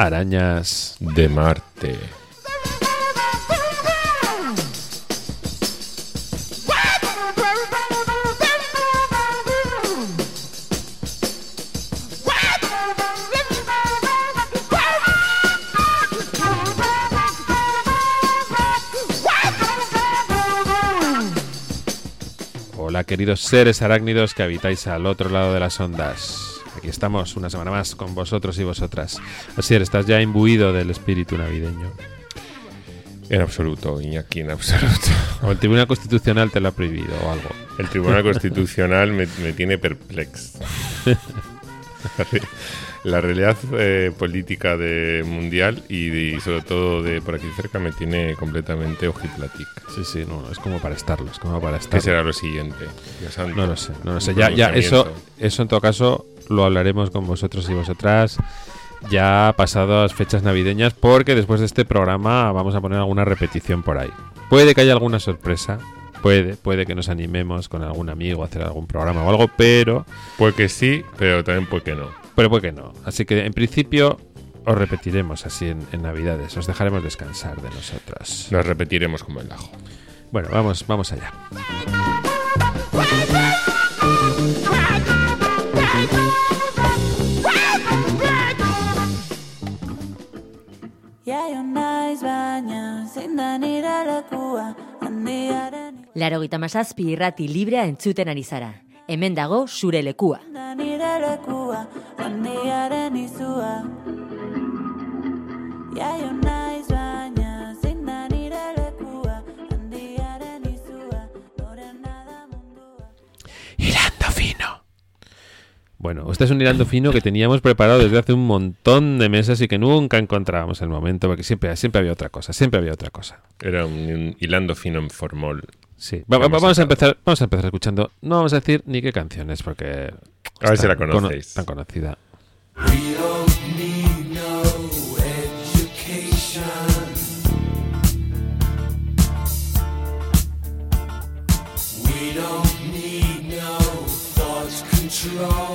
Arañas de Marte. Hola queridos seres arácnidos que habitáis al otro lado de las ondas. Aquí estamos una semana más con vosotros y vosotras. Así es, estás ya imbuido del espíritu navideño. En absoluto, Iñaki, en absoluto. O el Tribunal Constitucional te lo ha prohibido o algo. El Tribunal Constitucional me, me tiene perplex. La realidad eh, política de mundial y, de- sobre todo de por aquí cerca me tiene completamente ojiplática. Sí, sí, no, no, es como para estarlo, es como para ¿Qué estar. será lo siguiente? Santo. No lo sé, no lo sé. Ya, ya, eso, eso en todo caso lo hablaremos con vosotros y vosotras ya pasadas fechas navideñas, porque después de este programa vamos a poner alguna repetición por ahí. Puede que haya alguna sorpresa, puede, puede que nos animemos con algún amigo a hacer algún programa o algo, pero, Puede que sí, pero también puede que no. pero puede que no. Así que en principio os repetiremos así en, en Navidades, os dejaremos descansar de nosotros. Nos repetiremos como el ajo. Bueno, vamos, vamos allá. Laro gita masazpi irrati librea entzuten ari zara. Hemen dago zure lekua. Laro gita masazpi irrati librea. Bueno, este es un hilando fino que teníamos preparado desde hace un montón de meses y que nunca encontrábamos el momento, porque siempre, siempre había otra cosa, siempre había otra cosa. Era un, un hilando fino en formol. Sí. Va- va- Vamos vamos, a empezar, vamos a empezar escuchando. No vamos a decir ni qué canciones, porque. A ver si la cono- conocéis. tan conocida. We don't need no thought control. No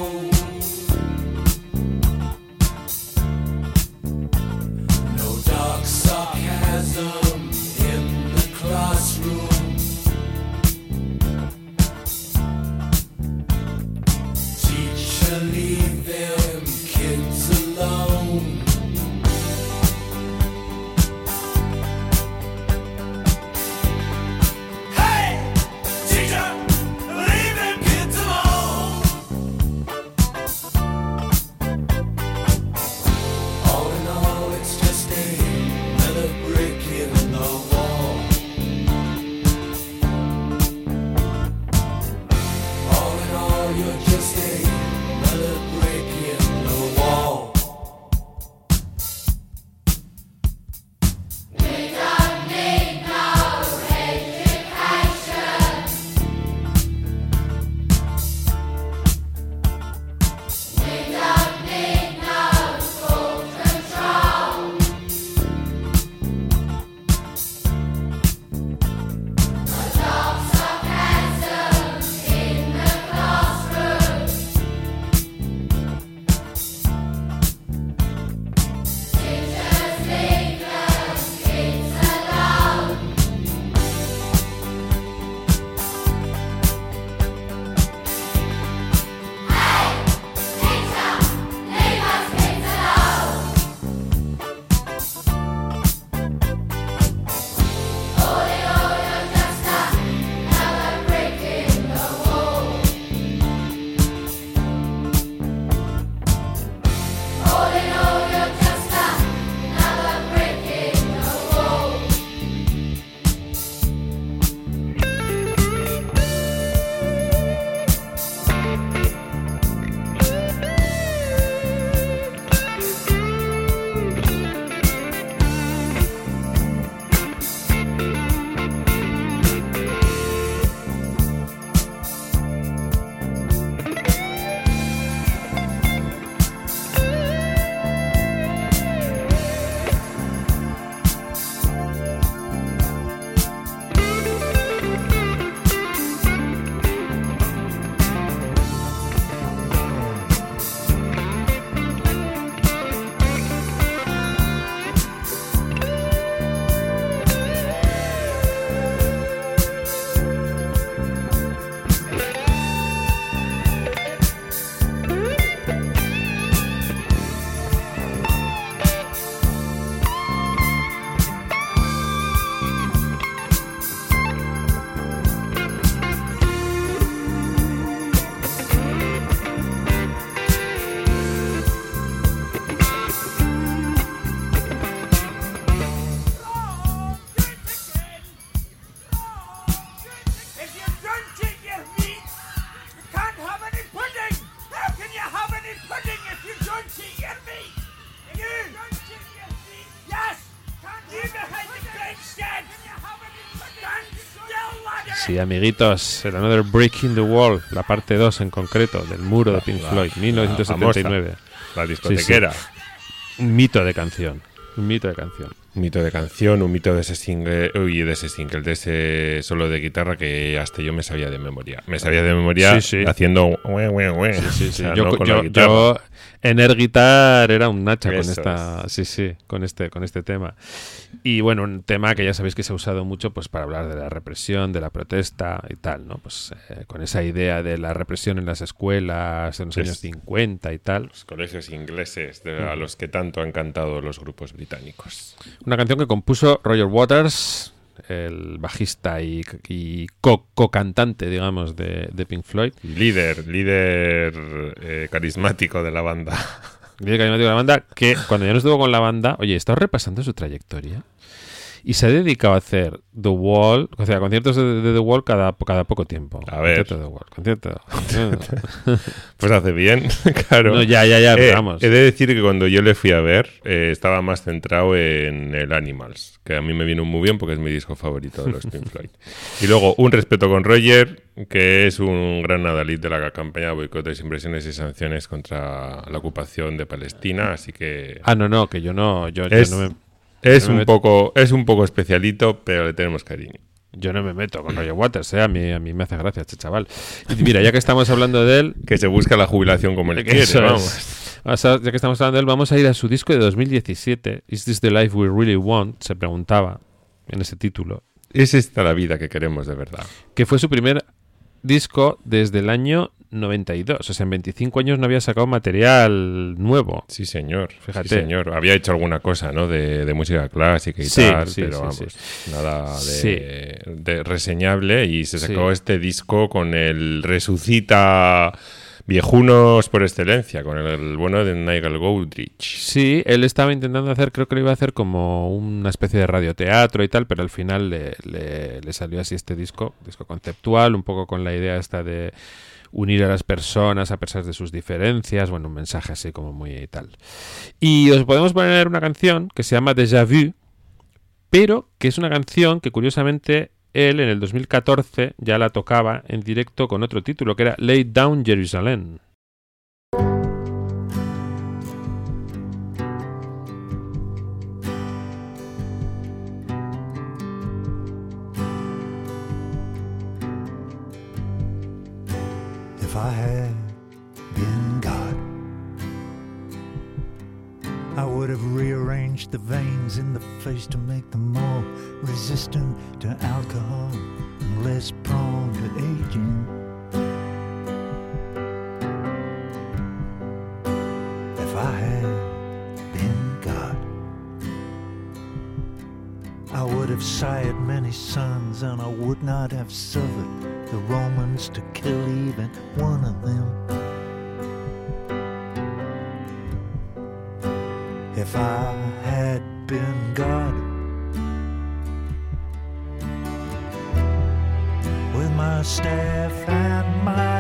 Sí, amiguitos, el Another Break in the Wall, la parte 2 en concreto, del muro de Pink Floyd, la 1979. La discotequera. Un mito de canción. Un mito de canción. Un mito de canción, un mito de ese single, uy, de ese single, de ese solo de guitarra que hasta yo me sabía de memoria. Me sabía de memoria Sí, sí. haciendo ue. Sí, O sí. sea, yo, no con yo- la guitarra. yo en Air Guitar era un nacha con esta, sí, sí, con este, con este tema. Y bueno, un tema que ya sabéis que se ha usado mucho pues para hablar de la represión, de la protesta y tal, ¿no? Pues eh, con esa idea de la represión en las escuelas en los años 50 y tal. Los colegios ingleses de- a los que tanto han cantado los grupos británicos. Una canción que compuso Roger Waters, el bajista y, y co- co-cantante, digamos, de, de Pink Floyd. Líder, líder eh, carismático de la banda. Líder carismático de la banda, que cuando ya no estuvo con la banda, oye, estado repasando su trayectoria y se ha dedicado a hacer The Wall, o sea, conciertos de, de The Wall cada, cada poco tiempo. A ver. Concierto de The Wall, concierto. Pues hace bien, claro. No, ya, ya, ya, Eh, vamos. He de decir que cuando yo le fui a ver, eh, estaba más centrado en el Animals, que a mí me vino muy bien porque es mi disco favorito de los Pink Floyd. Y luego, un respeto con Roger, que es un gran adalid de la campaña de boicotes, impresiones y sanciones contra la ocupación de Palestina, así que Ah, no, no, que yo no, yo, no me, es un meto- poco es un poco especialito, pero le tenemos cariño. yo no me meto con Roger Waters, ¿eh? a, mí, a mí me hace gracia este chaval. Y mira, ya que estamos hablando de él, Que se busca la jubilación como él quiere, vamos. A- ya que estamos hablando de él, vamos a ir a su disco de 2017, Is This the Life We Really Want? Se preguntaba en ese título, Es esta la vida que queremos de verdad. que fue su primer disco desde el año 92. O sea, en 25 años no había sacado material nuevo. Sí, señor. Fíjate. Sí, señor. Había hecho alguna cosa, ¿no? De, de música clásica y Sí, tal, sí, pero vamos, nada de, reseñable. Y se sacó este disco con el resucita viejunos por excelencia, con el, el bueno de Nigel Godrich. Sí, él estaba intentando hacer, creo que lo iba a hacer como una especie de radioteatro y tal, pero al final le, le- salió así este disco, disco conceptual, un poco con la idea esta de unir a las personas a pesar de sus diferencias, bueno, un mensaje así como muy tal. Y os podemos poner una canción que se llama Déjà Vu, pero que es una canción que curiosamente él en el 2014 ya la tocaba en directo con otro título que era Lay Down Jerusalem. I would have rearranged the veins in the face to make them more resistant to alcohol and less prone to aging. If I had been God, I would have sired many sons, and I would not have suffered the Romans to kill even one of them. If I had been God, with my staff and my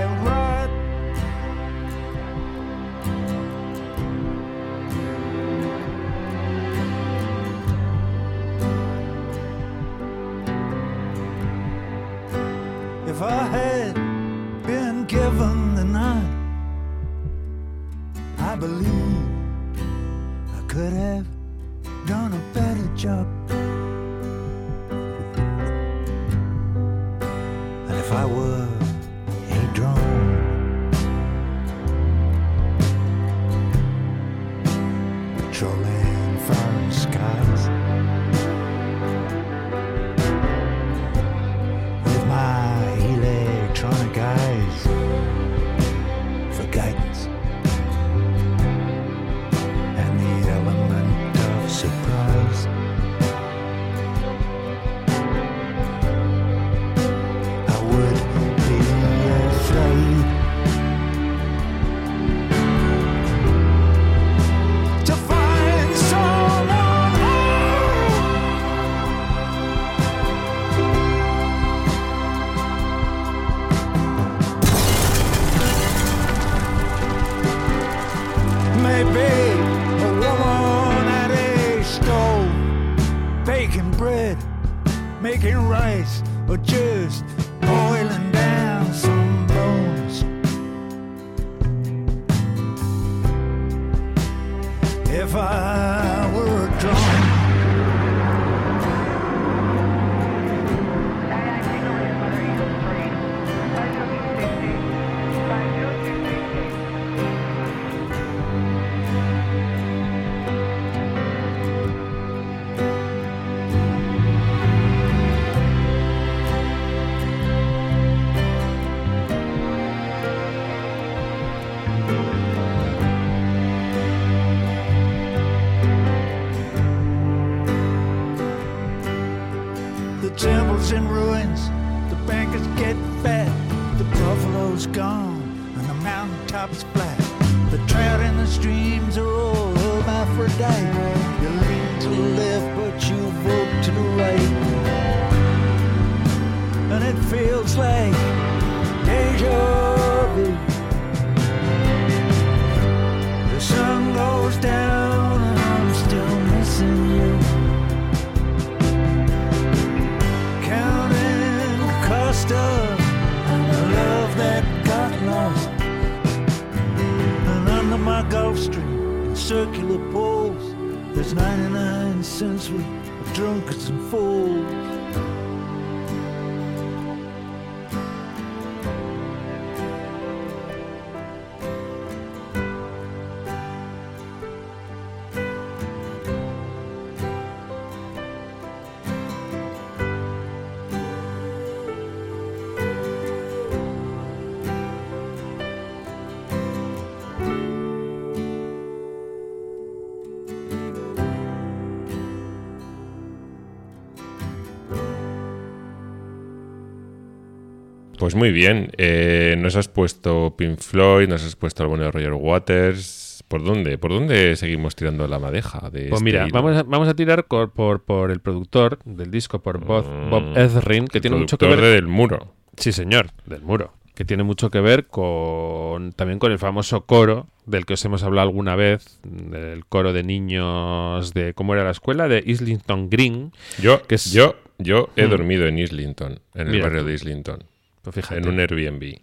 Pues muy bien. Eh, nos has puesto Pink Floyd, nos has puesto el bueno de Roger Waters. ¿Por dónde? ¿Por dónde seguimos tirando la madeja? De Pues este mira, vamos a, vamos a tirar por, por el productor del disco, por Bob, Mm, Bob Ezrin, que El tiene mucho que ver del muro. Sí, señor, del muro. Que tiene mucho que ver con también con el famoso coro del que os hemos hablado alguna vez, del coro de niños de cómo era la escuela de Islington Green. Yo, Que es- yo, yo he Mm. dormido en Islington, en el Mira barrio de Islington, Pues fíjate. en un Airbnb.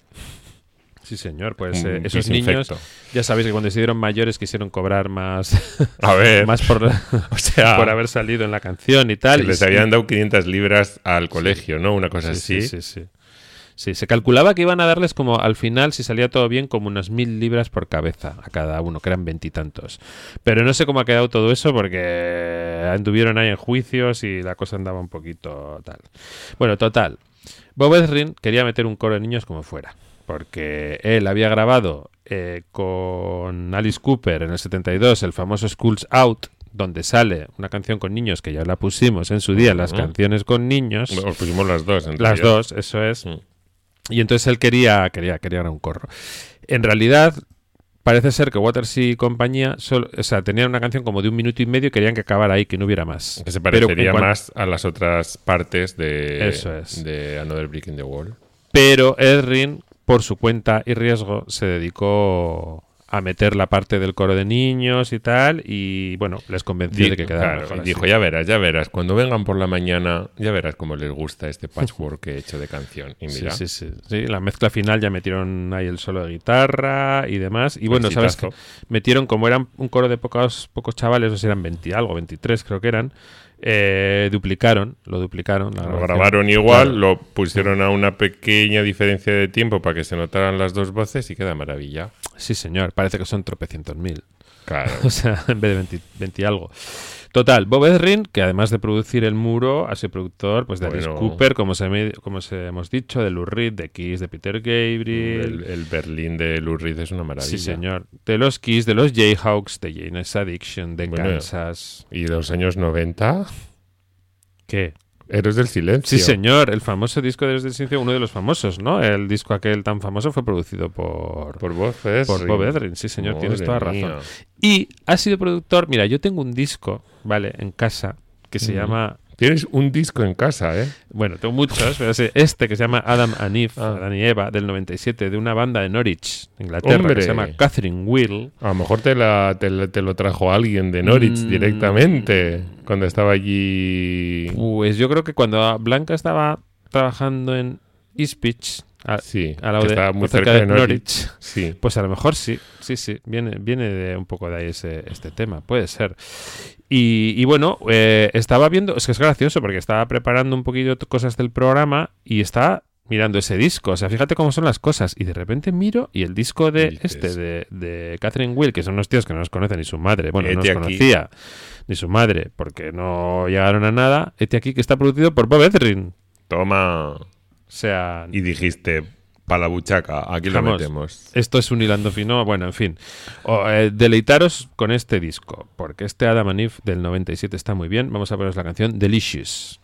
Sí, señor. Pues eh, esos niños, ya sabéis que cuando se dieron mayores quisieron cobrar más, A ver, más por, o sea, por haber salido en la canción y tal. que y les sí- habían dado 500 libras al colegio, ¿no? Una cosa Sí, así. sí, sí, sí. Se calculaba que iban a darles como al final, si salía todo bien, como unas mil libras por cabeza a cada uno, que eran veintitantos. Pero no sé cómo ha quedado todo eso porque anduvieron ahí en juicios y la cosa andaba un poquito tal. Bueno, total. Bob Ezrin quería meter un coro de niños como fuera, porque él había grabado eh, con Alice Cooper en el 72 el famoso Schools Out, donde sale una canción con niños que ya la pusimos en su día, las canciones con niños. Os pusimos las dos. Las dos, eso es. Mm. Y entonces él quería, quería, quería un corro. En realidad, parece ser que Waters y compañía solo, o sea, tenían una canción como de un minuto y medio y querían que acabara ahí, que no hubiera más. Que se parecería más a las otras partes de, Eso es. de Another Brick in the Wall. Pero Edrin, por su cuenta y riesgo, se dedicó a meter la parte del coro de niños y tal, y bueno, les convenció Di- de que quedara claro, y así. dijo, ya verás, ya verás, cuando vengan por la mañana, ya verás cómo les gusta este patchwork que he hecho de canción. Y Sí, mira, sí, sí, sí. La mezcla final ya metieron ahí el solo de guitarra y demás. Y bueno, sabes que exitazo. metieron, como eran un coro de pocos, pocos chavales, o sea, eran 20 algo, 23 creo que eran, eh, duplicaron, lo duplicaron. la Lo grabaron igual, Claro. lo pusieron a una pequeña diferencia de tiempo para que se notaran las dos voces y queda maravilla. Sí, señor, parece que son tropecientos mil. Claro. O sea, en vez de 20, 20 y algo. Total, Bob Ezrin, que además de producir el muro, ha sido productor pues, de Alice Bueno. Cooper, como se, me- como se hemos dicho, de Lou Reed, de Kiss, de Peter Gabriel. el, el Berlín de Lou Reed es una maravilla. Sí, señor. De los Kiss, de los Jayhawks, de Jane's Addiction, de Bueno, Kansas. Y de los años 90, ¿Qué? Héroes del Silencio. Sí, señor. El famoso disco de Desde Silencio, uno de los famosos, ¿no? El disco aquel tan famoso fue producido por, Por voces. por Bob Ezrin. Sí, señor, tienes toda mía. razón. Y ha sido productor. Mira, yo tengo un disco, ¿vale? En casa que se Mm. llama. Tienes un disco en casa, ¿eh? Bueno, tengo muchos, pero es este que se llama Adam and Eve, Ah. Adán y Eva, del 97, de una banda de Norwich, Inglaterra, que se llama Catherine Will. A lo mejor te, la, te, lo trajo alguien de Norwich Mm. directamente cuando estaba allí. Pues yo creo que cuando Blanca estaba trabajando en Ipswich, a, Sí, al lado que de- está muy cerca cerca de de Norwich. Sí. Pues a lo mejor sí, sí, sí, viene, viene de un poco de ahí ese, este tema, puede ser. Y, y bueno, eh, estaba viendo, es que es gracioso porque estaba preparando un poquillo cosas del programa y estaba mirando ese disco, o sea, fíjate cómo son las cosas. Y de repente miro y el disco de Dices. este, de, de Catherine Will, que son unos tíos que no nos conocen ni su madre, bueno, no Hete nos aquí. conocía ni su madre porque no llegaron a nada, este aquí que está producido por Bob Ezrin. Toma. O sea, Y dijiste, para la buchaca, aquí lo metemos. Esto es un hilando fino. Bueno, en fin. O, eh, deleitaros con este disco, porque este Adam and Eve del 97 está muy bien. Vamos a poneros la canción Delicious.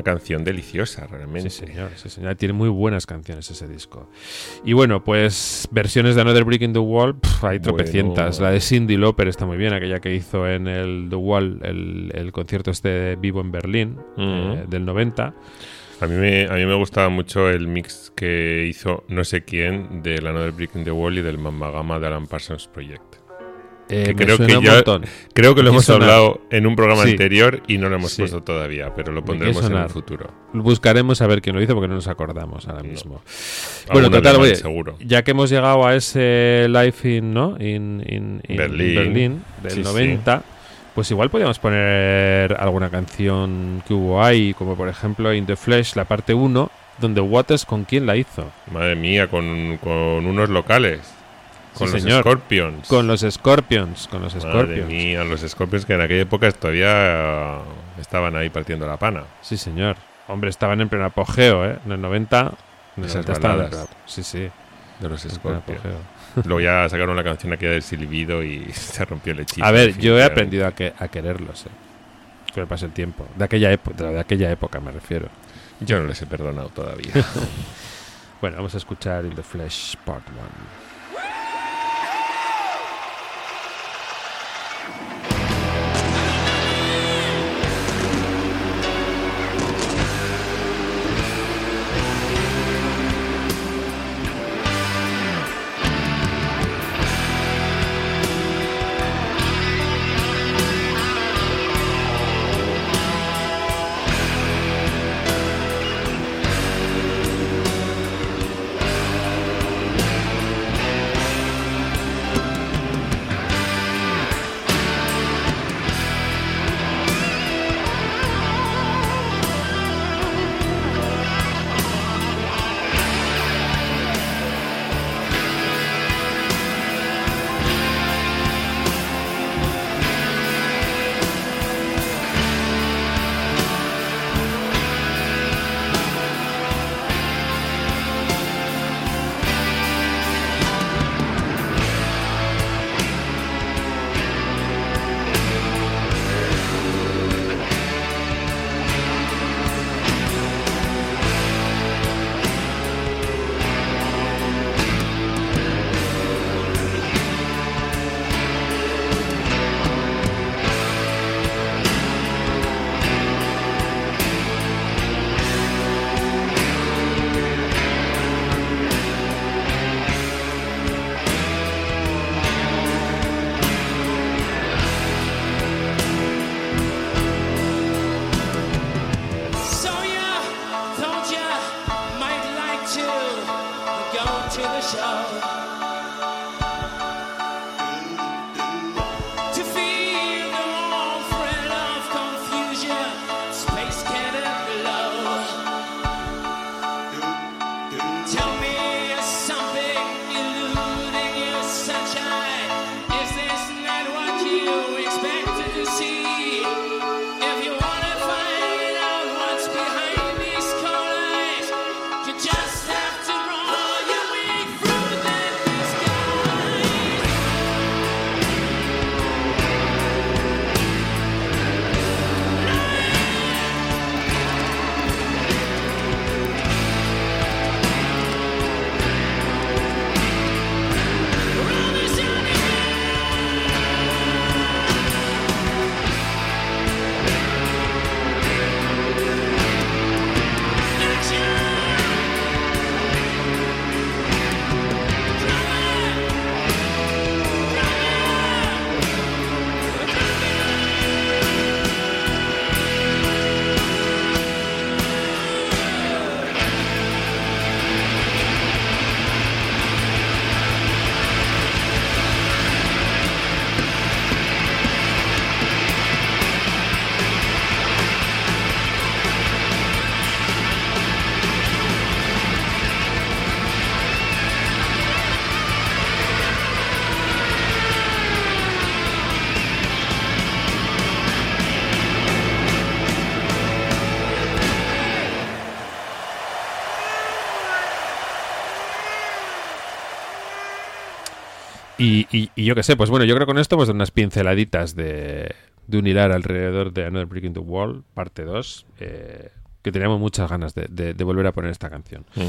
Una canción deliciosa, realmente. Sí, señor, sí, señor. Tiene muy buenas canciones ese disco. Y bueno, pues versiones de Another Brick in the Wall, hay tropecientas. Bueno. La de Cindy Lauper está muy bien, aquella que hizo en el The Wall, el, el concierto este vivo en Berlín, eh, del 90. A mí, me, a mí me gustaba mucho el mix que hizo no sé quién del Another Brick in the Wall y del Mamma Gamma de Alan Parsons Project. Eh, Que creo que un ya- montón. Creo que lo hemos hablado en un programa Sí. anterior y no lo hemos Sí. puesto todavía, pero lo pondremos en el futuro. Buscaremos a ver quién lo hizo porque no nos acordamos ahora mismo. Bueno, total, oye, seguro. ya que hemos llegado a ese live in, ¿no? In, in- in Berlín. Berlín del Sí, sí. 90, pues igual podríamos poner alguna canción que hubo ahí, como por ejemplo In the Flesh, la parte 1, donde Waters con quién la hizo. Madre mía, con, con unos locales. Con Sí, los señor. Scorpions. Con los Scorpions, con los Madre Scorpions. mía, los Scorpions que en aquella época todavía estaban ahí partiendo la pana. Sí, señor. Hombre, estaban en pleno apogeo, ¿eh? En el 90. En el Esas 90 estaban en baladas. pleno- Sí, sí. De los Scorpions. Luego ya sacaron la canción aquella del silbido y se rompió el hechizo. A ver, yo he aprendido a, que, a quererlos, ¿eh? Que me pase el tiempo. De aquella, época, de aquella época me refiero. Yo no les he perdonado todavía. Bueno, vamos a escuchar In the Flesh Part 1. Y, y- y yo qué sé, pues bueno, yo creo que con esto hemos dado unas pinceladitas de, de un hilar alrededor de Another Brick in the Wall, parte 2. Eh, que teníamos muchas ganas de, de- de volver a poner esta canción. Mm.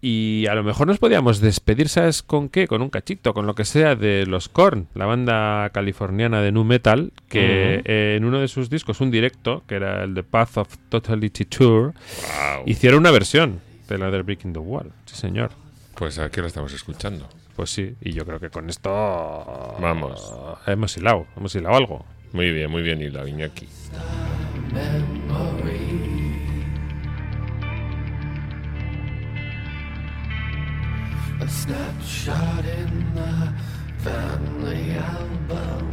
Y a lo mejor nos podíamos despedir, ¿sabes con qué? Con un cachito, con lo que sea de los Korn, la banda californiana de nu metal, que eh, en uno de sus discos, un directo, que era el The Path of Totality Tour, Wow. hicieron una versión de la de Breaking the Wall. Sí, señor. Pues aquí lo estamos escuchando. Pues sí, y yo creo que con esto. Vamos. Hemos hilado, hemos hilado algo. Muy bien, muy bien, y la Iñaki. A snapshot in the family album.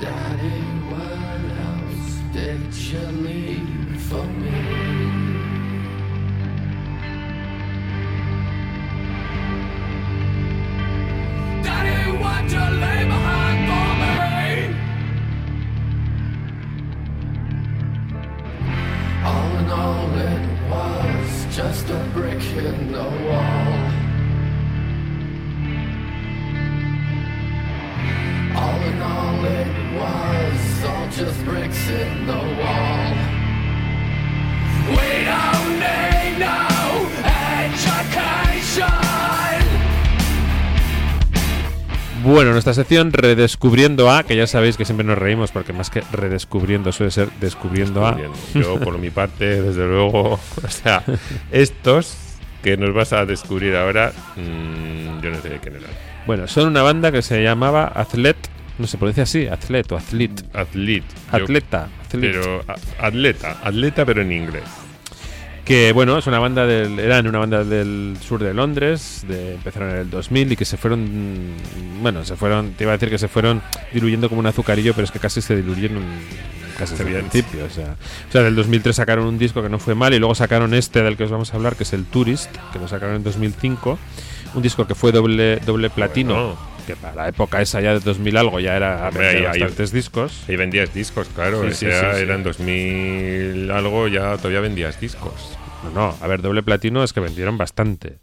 Daddy, what else did you leave for me? Just a brick in the wall All the knowledge was all just bricks in the wall. We don't need no Bueno, nuestra sección Redescubriendo A, que ya sabéis que siempre nos reímos porque más que redescubriendo suele ser descubriendo A. Yo, por mi parte, desde luego, o sea, estos que nos vas a descubrir ahora, mm, yo no sé de quién eran. Bueno, son una banda que se llamaba Athlet, no se pronuncia así, Athlet o Athlet. Atlet. Yo- Atleta, pero a- atleta, atleta, pero en inglés. Que bueno, es una banda del. Eran una banda del sur de Londres, de, empezaron en el 2000 y que se fueron. mm, Bueno, se fueron. Te iba a decir que se fueron diluyendo como un azucarillo, pero es que casi se diluyeron casi desde el principio. O sea, o sea, del 2003 sacaron un disco que no fue mal y luego sacaron este del que os vamos a hablar, que es el Tourist, que lo sacaron en 2005. Un disco que fue doble, doble platino, Bueno. que para la época esa ya de 2000 algo ya era Hombre, ahí- discos. Ahí vendías discos, claro. Sí, sí, sí, sí. eran 2000 algo, ya todavía vendías discos. No, no, a ver, doble platino es que vendieron bastante.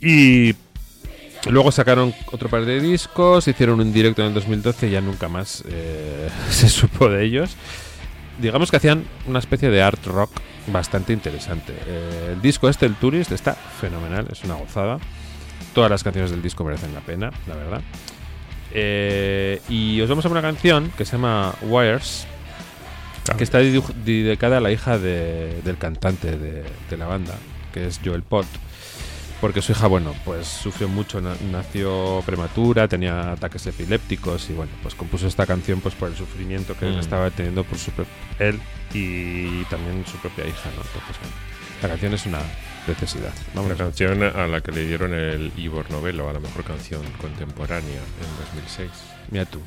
Y luego sacaron otro par de discos, hicieron un directo en el 2012 y ya nunca más eh, se supo de ellos. Digamos que hacían una especie de art rock bastante interesante. Eh, el disco este, el Tourist, está fenomenal, es una gozada. Todas las canciones del disco merecen la pena, la verdad. Eh, y os vamos a una canción que se llama Wires, que está dedicada a la hija de- del cantante de, de la banda, que es Joel Pott. Porque su hija, bueno, pues sufrió mucho, na- nació prematura, tenía ataques epilépticos y bueno, pues compuso esta canción pues por el sufrimiento que Mm. estaba teniendo por su él y también su propia hija, ¿no? Entonces, bueno, la canción es una preciosidad. Vamos Una canción a la que le dieron el Ivor Novello a la mejor canción contemporánea en 2006. Mira tú.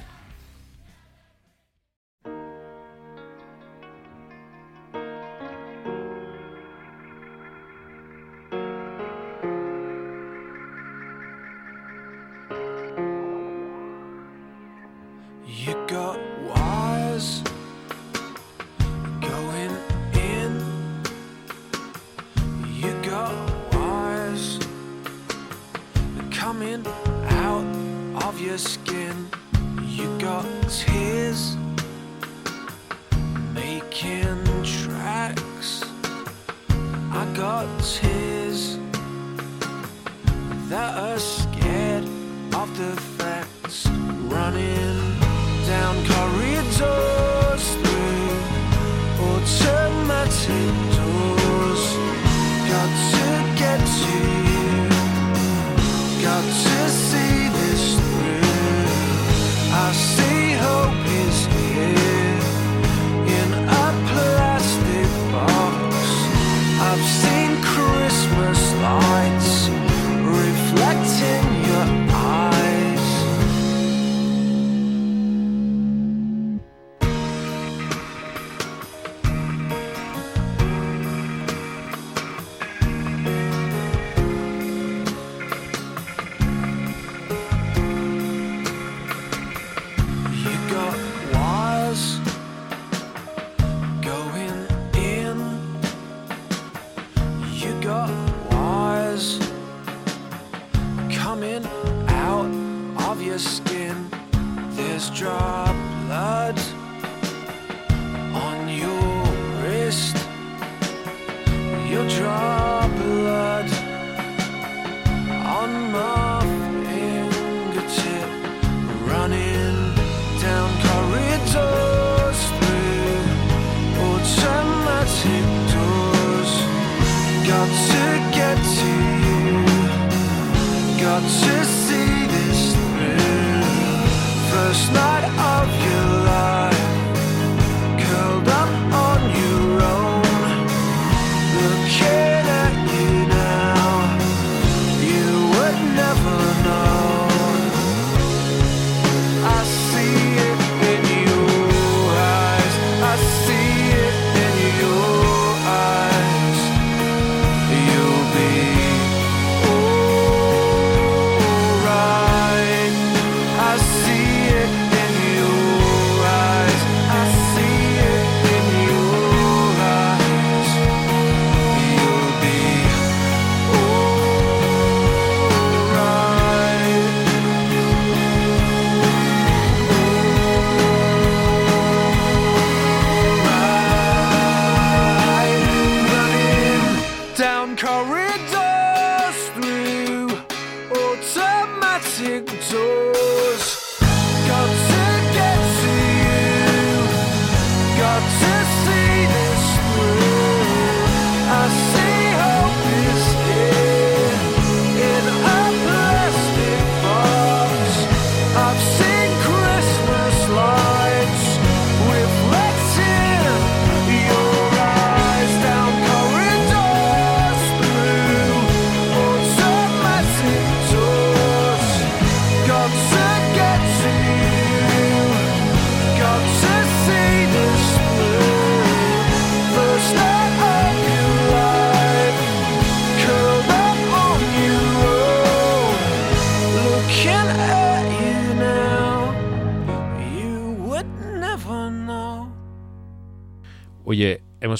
That uh, are scared of the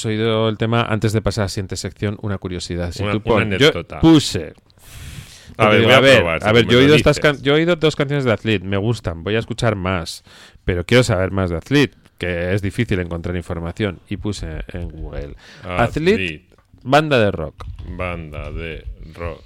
oído el tema antes de pasar a la siguiente sección. Una curiosidad. Si Una- tú una pon- yo anécdota. puse. A ver, Digo, voy a ver, probar, a ver, yo he, oído estas can- yo he oído dos canciones de Athlete, me gustan, voy a escuchar más, pero quiero saber más de Athlete, que es difícil encontrar información. Y puse en Google Athlete, Athlete, banda de rock. banda de rock.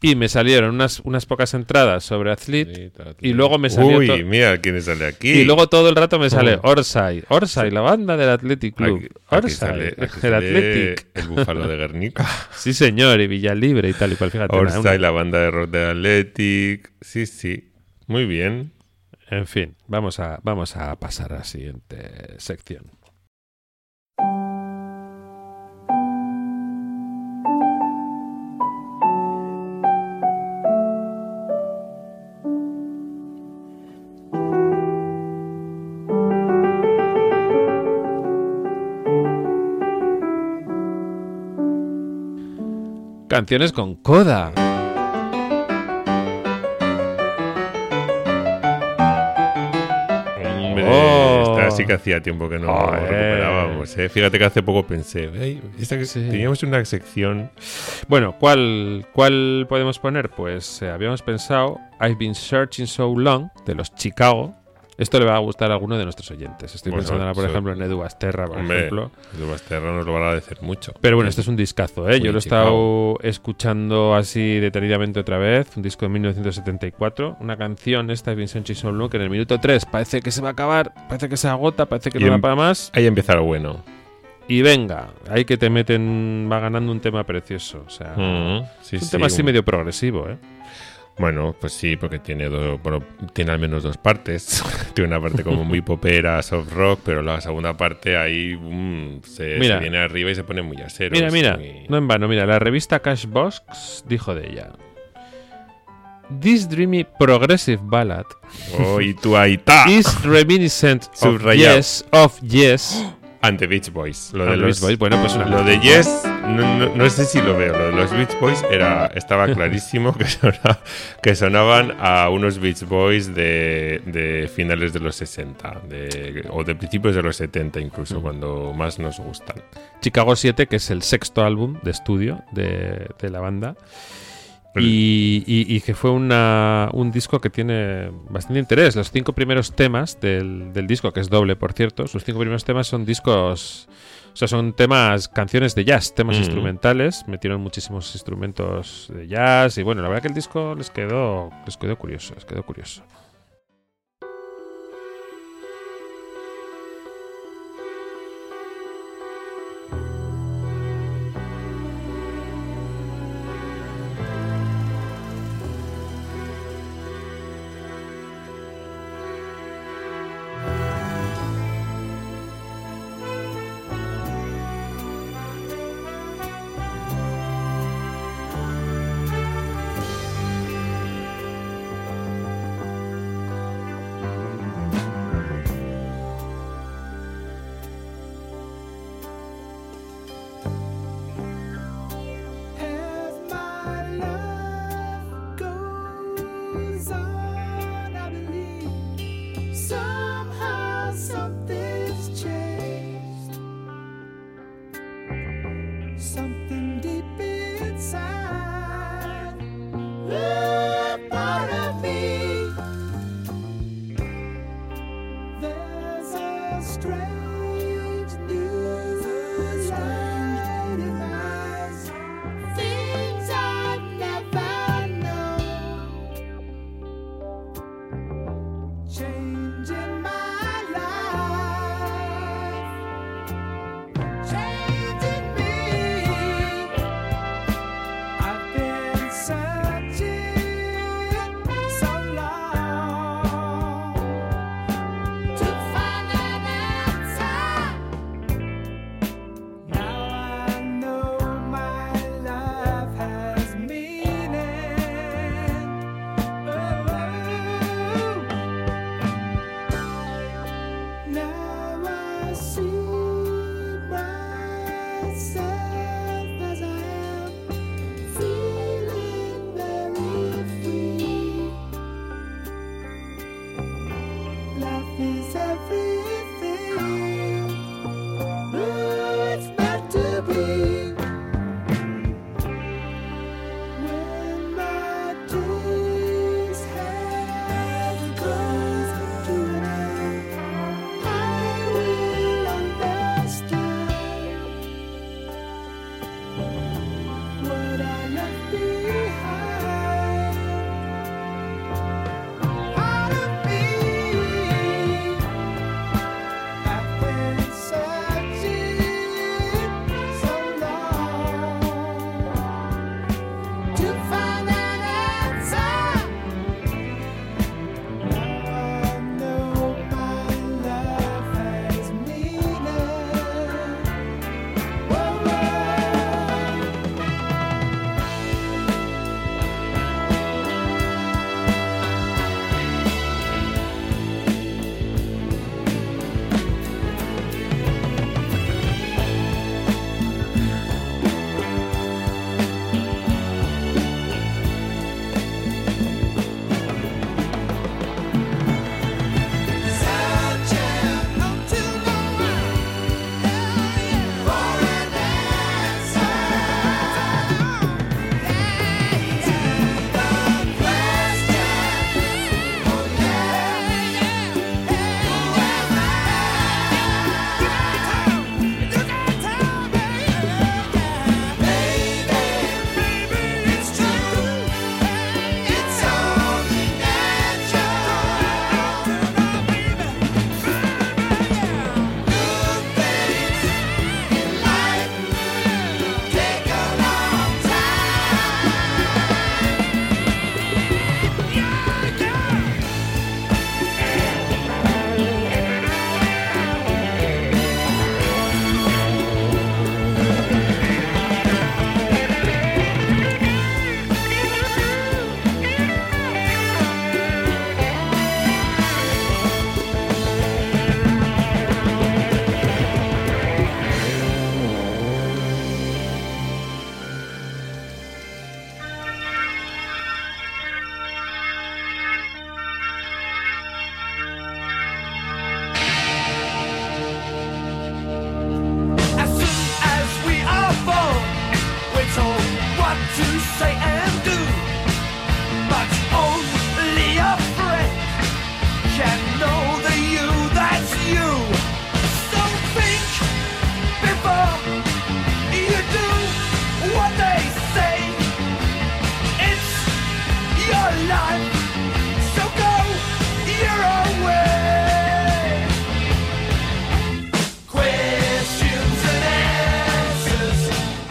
Y me salieron unas, unas pocas entradas sobre Athlete, y luego me salió Uy, mira quién sale aquí. y luego todo el rato me sale. Orsay, Orsay, la banda del Athletic Club. Aquí- aquí Orsay, el sale Athletic. El búfalo de Guernica. Sí, señor, y Villalibre y tal y cual. Fíjate, Orsay, una- la banda de rock de Athletic. Sí, sí. Muy bien. En fin, vamos a, vamos a pasar a la siguiente sección. Canciones con coda. Hombre, Oh. esta sí que hacía tiempo que no Joder. recuperábamos. ¿eh? Fíjate que hace poco pensé, "Ey, esta que- Sí. teníamos una sección. Bueno, ¿cuál, cuál podemos poner? Pues eh, habíamos pensado I've been searching so long de los Chicago. Esto le va a gustar a alguno de nuestros oyentes. Estoy Bueno, pensando ahora, por ejemplo, en Edu Basterra, por Hombre, ejemplo. Edu Basterra nos lo va a agradecer mucho. Pero bueno, este es un discazo, ¿eh? Yo lo he estado escuchando así detenidamente otra vez. Un disco de 1974. Una canción, esta de Vincent Chisholm, que en el minuto 3 parece que se va a acabar, parece que se agota, parece que Y no da em- para más. Ahí empieza lo bueno. Y venga, ahí que te meten, va ganando un tema precioso. O sea, Mm, sí, es un sí, tema así un- medio progresivo, ¿eh? Bueno, pues sí, porque tiene, dos, bueno, tiene al menos dos partes. tiene una parte como muy popera, soft rock, pero la segunda parte ahí mm, se, se Mira. viene arriba y se pone muy. Mira, es mira, muy- no en vano, mira, la revista Cashbox dijo de ella. This dreamy progressive ballad Oh, y está. is reminiscent of. Yes, of Yes. Ante Beach Boys. Lo de Ante los, Beach Boys, bueno, pues una lo de Yes, no, no- no sé si lo veo. Lo de los Beach Boys era, estaba clarísimo que, sona- que sonaban a unos Beach Boys de, de finales de los 60 de- o de principios de los 70 incluso, cuando más nos gustan. Chicago 7, que es el sexto álbum de estudio de, de la banda. Y, y- y que fue una- un disco que tiene bastante interés. Los cinco primeros temas del, del disco, que es doble, por cierto, sus cinco primeros temas son discos. O sea, son temas, canciones de jazz, temas Mm. instrumentales. Metieron muchísimos instrumentos de jazz. Y bueno, la verdad que el disco les quedó, les quedó curioso, les quedó curioso.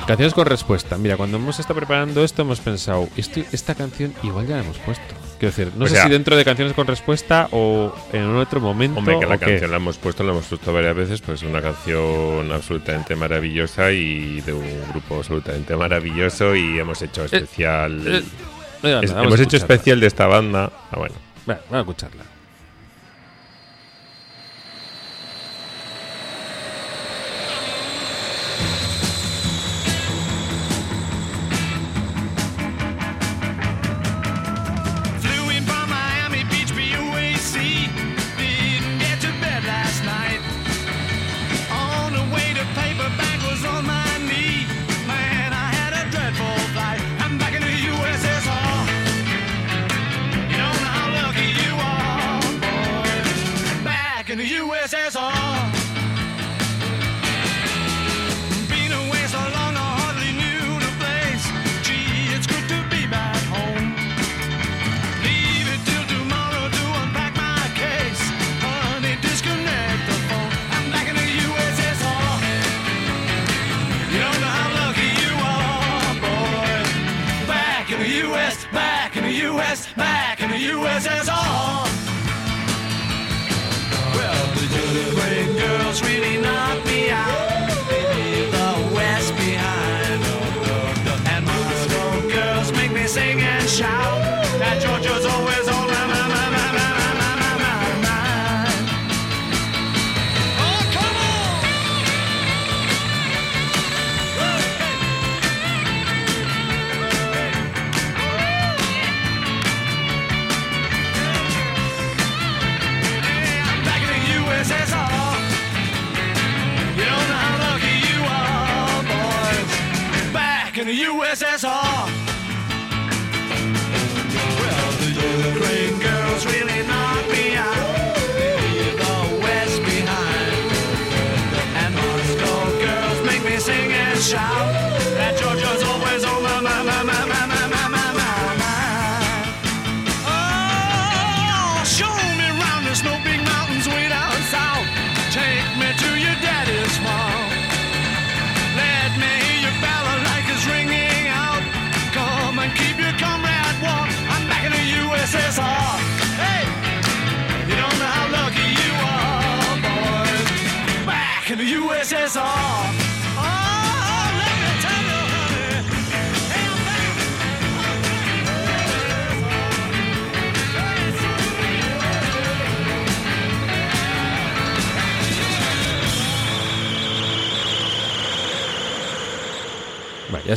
Canciones con respuesta. Mira, cuando hemos estado preparando esto hemos pensado, esta canción igual ya la hemos puesto. Quiero decir, no sé si dentro de canciones con respuesta o en otro momento. Hombre, que la canción la hemos puesto, la hemos puesto varias veces, pues es una canción absolutamente maravillosa y de un grupo absolutamente maravilloso y hemos hecho eh, especial. Eh, hemos a hecho escucharla. especial de esta banda. Ah, bueno. Venga, vamos a escucharla.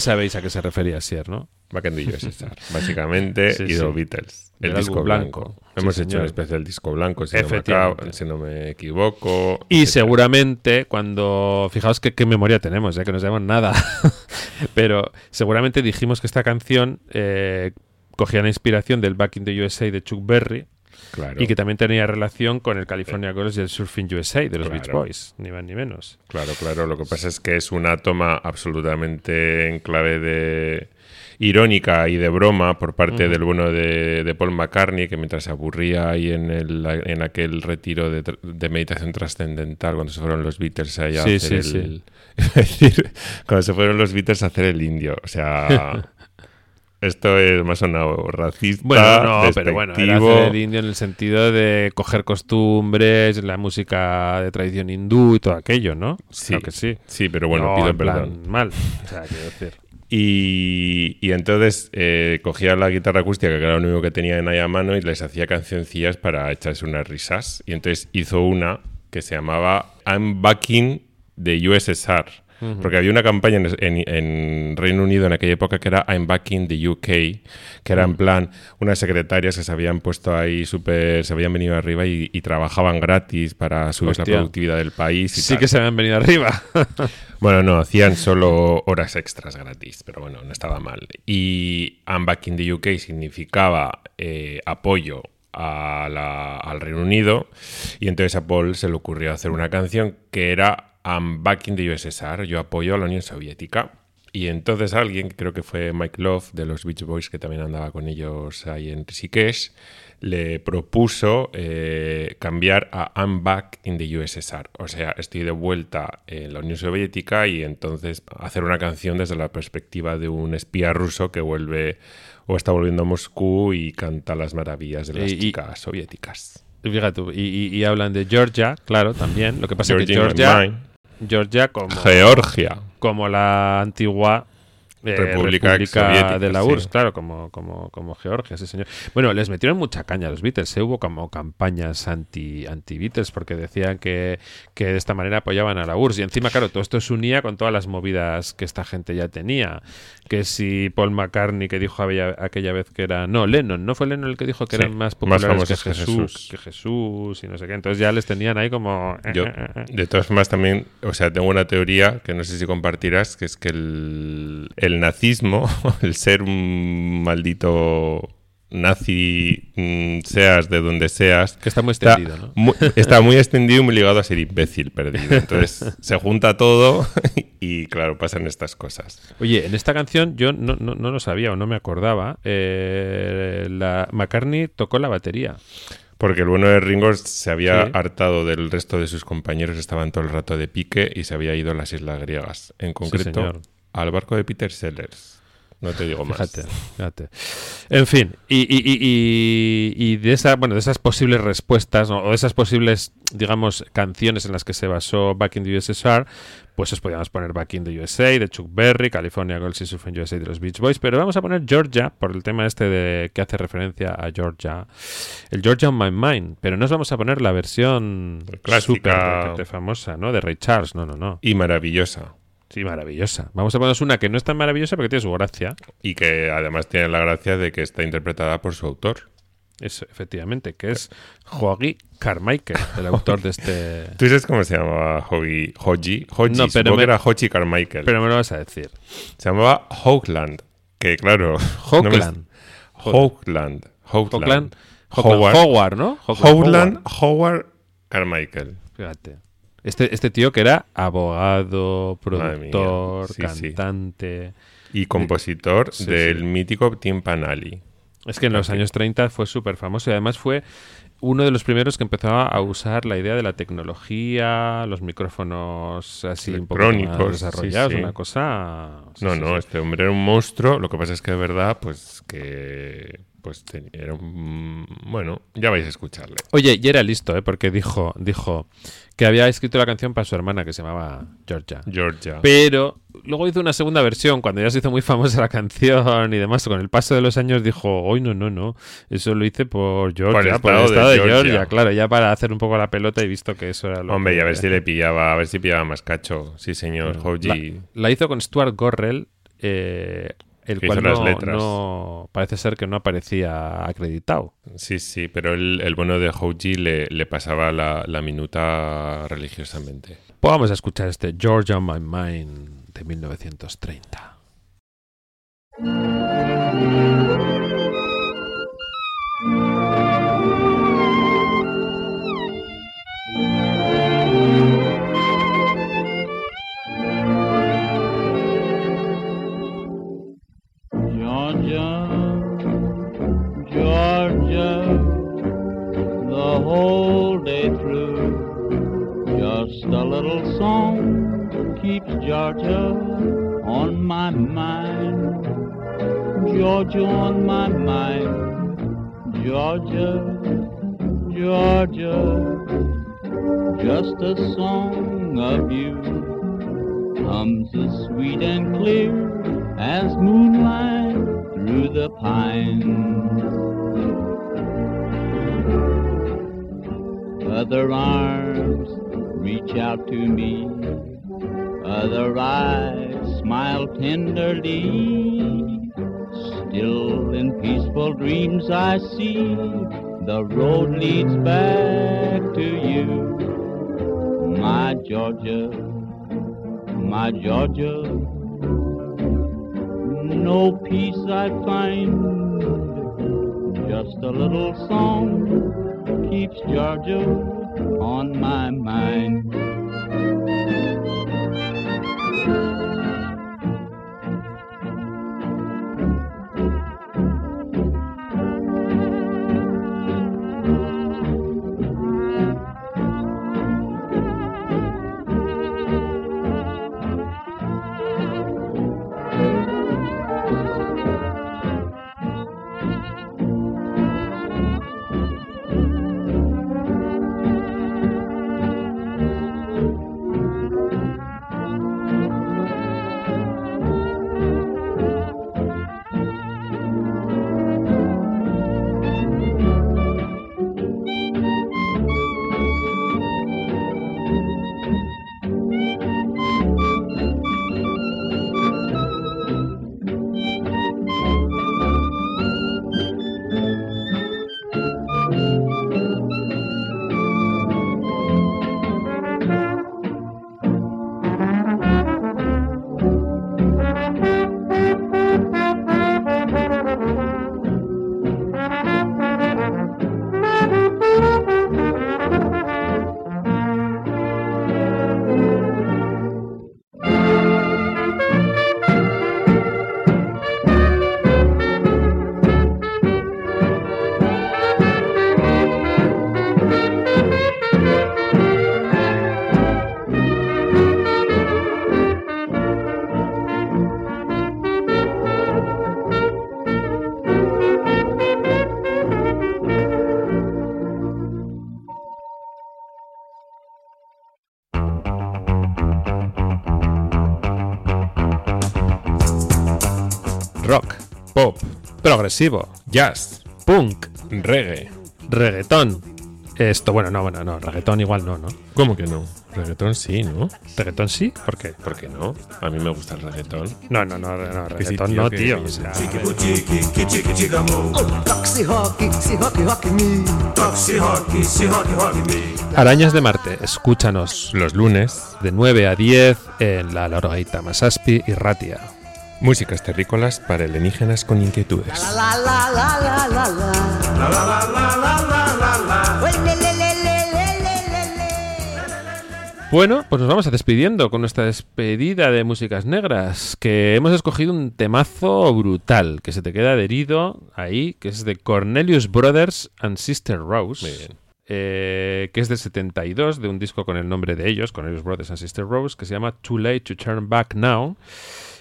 Ya sabéis a qué se refería Sier, ¿no? Back in the USSR, básicamente, Sí, y sí. los Beatles. El disco blanco. blanco. Hemos Sí, hecho un especial disco blanco, si no, me acabo- si no me equivoco. Y etcétera. seguramente cuando... Fijaos que qué memoria tenemos, ya que no sabemos nada. Pero seguramente dijimos que esta canción eh, cogía la inspiración del Back in the USA de Chuck Berry Claro, y que también tenía relación con el California Girls y el Surfing USA de los Beach. Boys, ni más ni menos. claro, claro. Lo que pasa es que es una toma absolutamente en clave de irónica y de broma por parte del bueno de, de Paul McCartney, que mientras se aburría ahí en, el, en aquel retiro de, meditación trascendental, cuando se fueron los Beatles ahí a hacer sí, el... decir, cuando se fueron los Beatles a hacer el indio. O sea... Esto es más sonado racista, Bueno, no, pero bueno, era hacer el indio en el sentido de coger costumbres, la música de tradición hindú y todo aquello, ¿no? Sí, Claro que sí. Sí, pero bueno, No, pido en plan perdón. mal. O sea, quiero decir. Y, y entonces eh, cogía la guitarra acústica, que era lo único que tenían ahí a mano, y les hacía cancioncillas para echarse unas risas. Y entonces hizo una que se llamaba I'm Backing the USSR. Porque había una campaña en, en- en Reino Unido en aquella época que era I'm Backing the UK, que era en plan unas secretarias que se habían puesto ahí súper, se habían venido arriba y, y trabajaban gratis para subir Hostia. la productividad del país. Y Sí tal. que se han venido arriba. Bueno, no, hacían solo horas extras gratis, pero bueno, no estaba mal. Y I'm Back in the UK significaba eh, apoyo a la- al Reino Unido y entonces a Paul se le ocurrió hacer una canción que era I'm Back in the USSR, yo apoyo a la Unión Soviética. Y entonces alguien, que creo que fue Mike Love de los Beach Boys, que también andaba con ellos ahí en Rishikesh, le propuso eh, cambiar a I'm back in the USSR. O sea, estoy de vuelta en la Unión Soviética y entonces hacer una canción desde la perspectiva de un espía ruso que vuelve o está volviendo a Moscú y canta las maravillas de las Y- y- chicas soviéticas. Fíjate, y, y- hablan de Georgia, claro, también. Lo que pasa es que Georgia Georgia, como, Georgia. como la antigua eh, República de la sí. URSS, claro, como, como, como Georgia, sí señor. Bueno, les metieron mucha caña a los Beatles, ¿eh? hubo como campañas anti, anti Beatles porque decían que, que de esta manera apoyaban a la URSS y encima, claro, todo esto se unía con todas las movidas que esta gente ya tenía. Que si Paul McCartney que dijo aquella, aquella vez que era... No, Lennon, ¿no fue Lennon el que dijo que Sí, eran más más populares que, Jesús, que Jesús y no sé qué? Entonces ya les tenían ahí como... eh, Yo, eh, de todas formas, también, o sea, tengo una teoría que no sé si compartirás, que es que el, el nazismo, el ser un maldito nazi, mm, seas de donde seas, Que está muy está extendido, ¿no? mu- está muy extendido y muy ligado a ser imbécil perdido. Entonces se junta todo y, claro, pasan estas cosas. Oye, en esta canción yo no, no, no lo sabía o no me acordaba. eh, la McCartney tocó la batería. Porque el bueno de Ringo se había Sí. hartado del resto de sus compañeros, estaban todo el rato de pique y se había ido a las islas griegas. En concreto. Al barco de Peter Sellers. No te digo más. Fíjate, fíjate. En fin, y, y- y- y- y de esa, bueno, de esas posibles respuestas, ¿no? o de esas posibles, digamos, canciones en las que se basó Back in the USSR, pues os podíamos poner Back in the USA de Chuck Berry, California Girls is in USA de los Beach Boys, pero vamos a poner Georgia por el tema este de que hace referencia a Georgia, el Georgia on My Mind, pero no os vamos a poner la versión Clásica. requete famosa, ¿no? De Ray Charles, no, no, no. Y maravillosa. Sí, maravillosa. Vamos a ponernos una que no es tan maravillosa porque tiene su gracia. Y que además tiene la gracia de que está interpretada por su autor. Eso, efectivamente, que es Joaquín Carmichael, el autor de este. ¿Tú sabes cómo se llamaba Hoagie? Hoji? Hoji, No, pero me- que era Hochi Carmichael. Pero me lo vas a decir. Se llamaba Hoagland. Que claro. no me- Hoagland. Hoagland. Hoagland. Hoagland. Hoagland. Howard, ¿no? Hoagland. Howard Carmichael. Fíjate. Este, este tío que era abogado, productor, Sí, sí. cantante. Y compositor Sí, del mítico Timpanali. Es que en los años 30 fue súper famoso y además fue uno de los primeros que empezaba a usar la idea de la tecnología, los micrófonos así un poco más Electrónicos, sí, desarrollados, sí. una cosa... sí, No, no, este hombre era un monstruo. Lo que pasa es que de verdad, pues que. Pues era un. Bueno, ya vais a escucharle. Oye, y era listo, ¿eh? porque dijo, dijo que había escrito la canción para su hermana que se llamaba Georgia. Georgia. Pero luego hizo una segunda versión cuando ya se hizo muy famosa la canción y demás. Con el paso de los años dijo, hoy no, no, no, eso lo hice por Georgia, el por el estado de Georgia". Georgia. Claro, ya para hacer un poco la pelota y visto que eso era lo Hombre, que- y a ver si le pillaba, a ver si pillaba más cacho. Sí, señor. la, Hoji. la hizo con Stuart Gorrell, eh, el Que cual las no, parece ser que no aparecía acreditado. Sí, sí, pero el, el bueno de Hoji le, le pasaba la, la minuta religiosamente. Pues vamos a escuchar este Georgia on My Mind de 1930. Georgia on my mind. Georgia on my mind, Georgia, Georgia, just a song of you comes as sweet and clear as moonlight through the pines. Other arms reach out to me, other eyes smile tenderly. Still in peaceful dreams I see the road leads back to you, my Georgia my Georgia. No peace I find, just a little song keeps Georgia on my mind. Progresivo, jazz, punk, reggae. reggaetón. Esto, bueno, no, bueno, no, reggaetón igual no, ¿no? ¿Cómo que no? Reggaetón sí, ¿no? ¿Reggaetón sí? ¿Por qué? ¿Por qué no? A mí me gusta el reggaetón. No, no, no, no, Que sí, reggaetón tío, no, tío. o sea, Arañas de Marte, escúchanos Los lunes, de 9 a 10 en la Lorgaita Masaspi y Ratia. Músicas terrícolas para alienígenas con inquietudes. Bueno, pues nos vamos a despidiendo con nuestra despedida de músicas negras, que hemos escogido un temazo brutal, que se te queda adherido ahí, que es de Cornelius Brothers and Sister Rose. Muy bien. eh, que es del 72, de un disco con el nombre de ellos, Cornelius Brothers and Sister Rose, que se llama Too Late to Turn Back Now,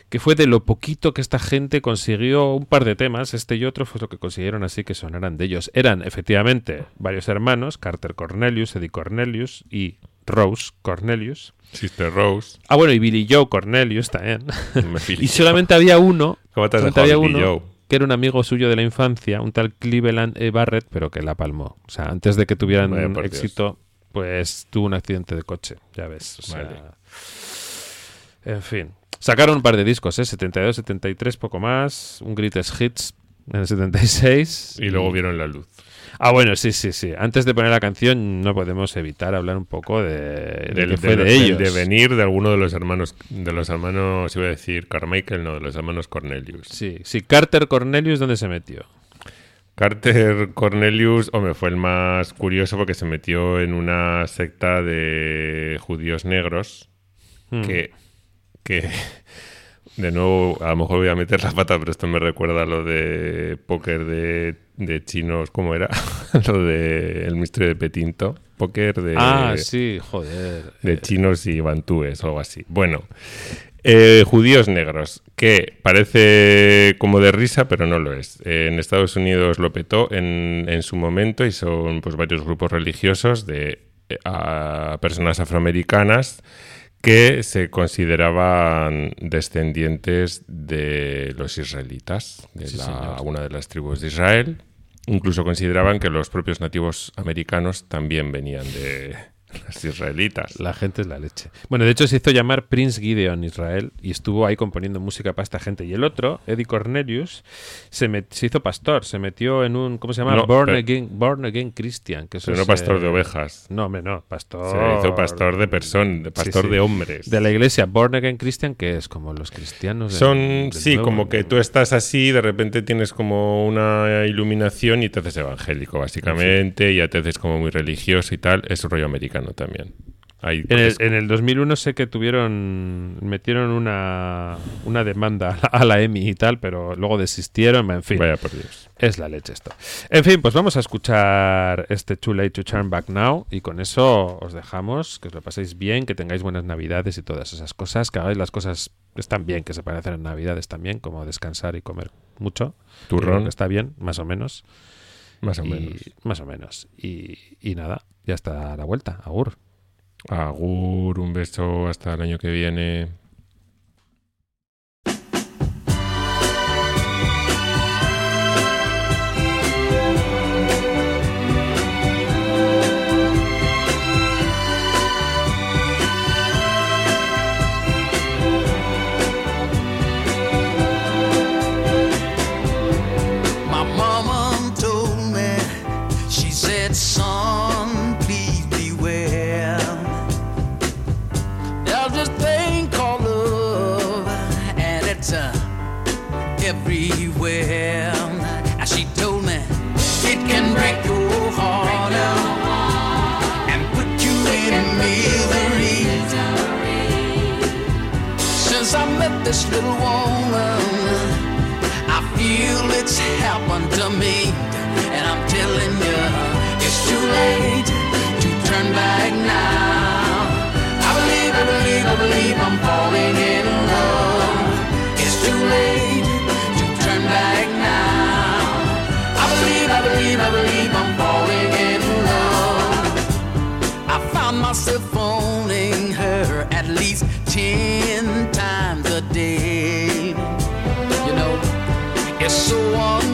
que fue de lo poquito que esta gente consiguió un par de temas, este y otro fue lo que consiguieron así que sonaran de ellos. Eran efectivamente varios hermanos, Carter Cornelius, Eddie Cornelius y Rose Cornelius. Sister Rose. Ah, bueno, y Billy Joe Cornelius también. Y solamente había uno, ¿Cómo te has solamente había Billy uno Joe? que era un amigo suyo de la infancia, un tal Cleveland E. Barrett, pero que la palmó. O sea, antes de que tuvieran Vaya Dios. éxito, pues tuvo un accidente de coche, ya ves. o sea, Vale. En fin. Sacaron un par de discos, ¿eh? 72, 73, poco más. Un Greatest Hits en el 76. Y luego vieron la luz. Ah, bueno, sí, sí, sí. Antes de poner la canción, no podemos evitar hablar un poco de, de Del, fue del- de del ellos. devenir de alguno de los hermanos, de los hermanos, iba a decir Carmichael, no, de los hermanos Cornelius. Sí, sí. Carter Cornelius, ¿dónde se metió? Carter Cornelius, hombre, fue el más curioso porque se metió en una secta de judíos negros Hmm. que, que de nuevo, a lo mejor voy a meter la pata, pero esto me recuerda a lo de póker de, de chinos, ¿cómo era? lo de el misterio de Petinto, póker de, ah, sí, joder. de chinos y bantúes o algo así. Bueno, eh, judíos negros, que parece como de risa, pero no lo es. Eh, en Estados Unidos lo petó en, en su momento y son pues varios grupos religiosos de eh, a personas afroamericanas que se consideraban descendientes de los israelitas, de Sí, la- una de las tribus de Israel. Incluso consideraban que los propios nativos americanos también venían de los israelitas. La gente es la leche. Bueno, de hecho se hizo llamar Prince Gideon Israel y estuvo ahí componiendo música para esta gente. Y el otro, Eddie Cornelius, se, met- se hizo pastor, se metió en un, ¿cómo se llama? No, Born, pero- again, Born Again Christian. Que eso Pero no es, pastor eh, de ovejas. No, hombre, no, pastor. Se hizo pastor de personas, de Sí, pastor sí. de hombres. De la iglesia Born Again Christian, que es como los cristianos. del- Son, del sí, nuevo- como que tú estás así, de repente tienes como una iluminación y te haces evangélico, básicamente, y ya te haces como muy religioso y tal. Es un rollo americano también. Ahí En el, en el 2001 sé que tuvieron, metieron una, una demanda a la, EMI y tal, pero luego desistieron, en fin. Vaya por Dios. Es la leche esto. En fin, pues vamos a escuchar este Too Late to Turn Back Now y con eso os dejamos, que os lo paséis bien, que tengáis buenas navidades y todas esas cosas, que hagáis las cosas que están bien, que se pueden hacer en navidades también, como descansar y comer mucho. Turrón. Está bien, más o menos. Más o Y- menos. Más o menos. Y, y nada, ya está la vuelta. Agur. Agur, un beso, hasta el año que viene. This little woman, I feel it's happened to me, and I'm telling you, it's too late to turn back now. I believe, I believe, I believe I'm falling in love. It's too late to turn back now. I believe, I believe, I believe I'm falling in love. I found myself phoning her at least ten times so on